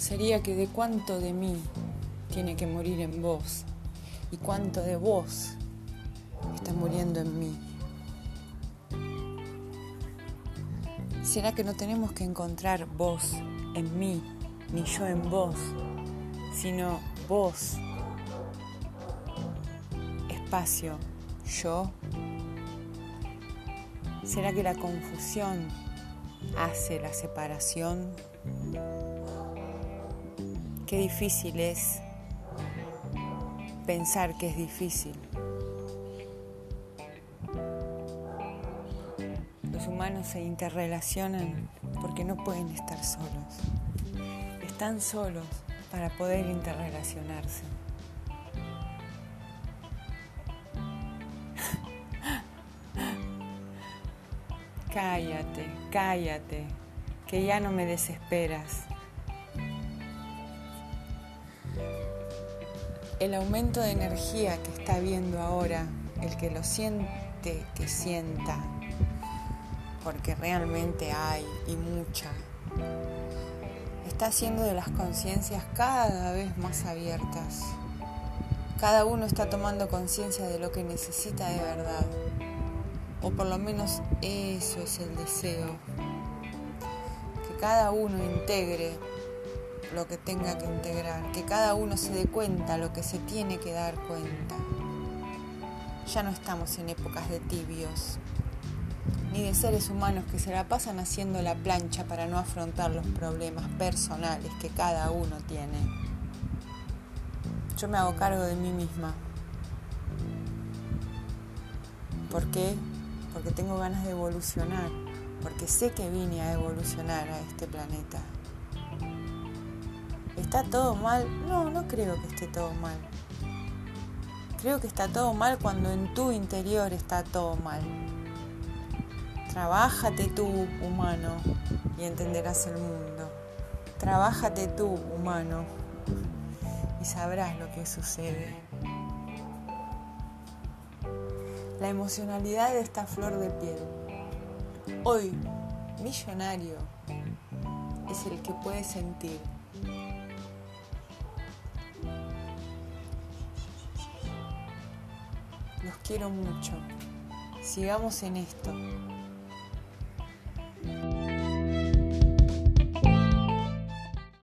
sería que de cuánto de mí tiene que morir en vos y cuánto de vos está muriendo en mí. ¿Será que no tenemos que encontrar vos en mí, ni yo en vos, sino vos, espacio, yo? ¿Será que la confusión hace la separación? Qué difícil es pensar que es difícil. Los humanos se interrelacionan porque no pueden estar solos. Están solos para poder interrelacionarse. cállate, cállate, que ya no me desesperas. El aumento de energía que está viendo ahora, el que lo siente, que sienta, porque realmente hay y mucha, está haciendo de las conciencias cada vez más abiertas. Cada uno está tomando conciencia de lo que necesita de verdad, o por lo menos eso es el deseo, que cada uno integre lo que tenga que integrar, que cada uno se dé cuenta lo que se tiene que dar cuenta. Ya no estamos en épocas de tibios, ni de seres humanos que se la pasan haciendo la plancha para no afrontar los problemas personales que cada uno tiene. Yo me hago cargo de mí misma. ¿Por qué? Porque tengo ganas de evolucionar, porque sé que vine a evolucionar a este planeta. ¿Está todo mal? No, no creo que esté todo mal. Creo que está todo mal cuando en tu interior está todo mal. Trabájate tú, humano, y entenderás el mundo. Trabájate tú, humano, y sabrás lo que sucede. La emocionalidad de esta flor de piel. Hoy, millonario, es el que puede sentir Los quiero mucho. Sigamos en esto.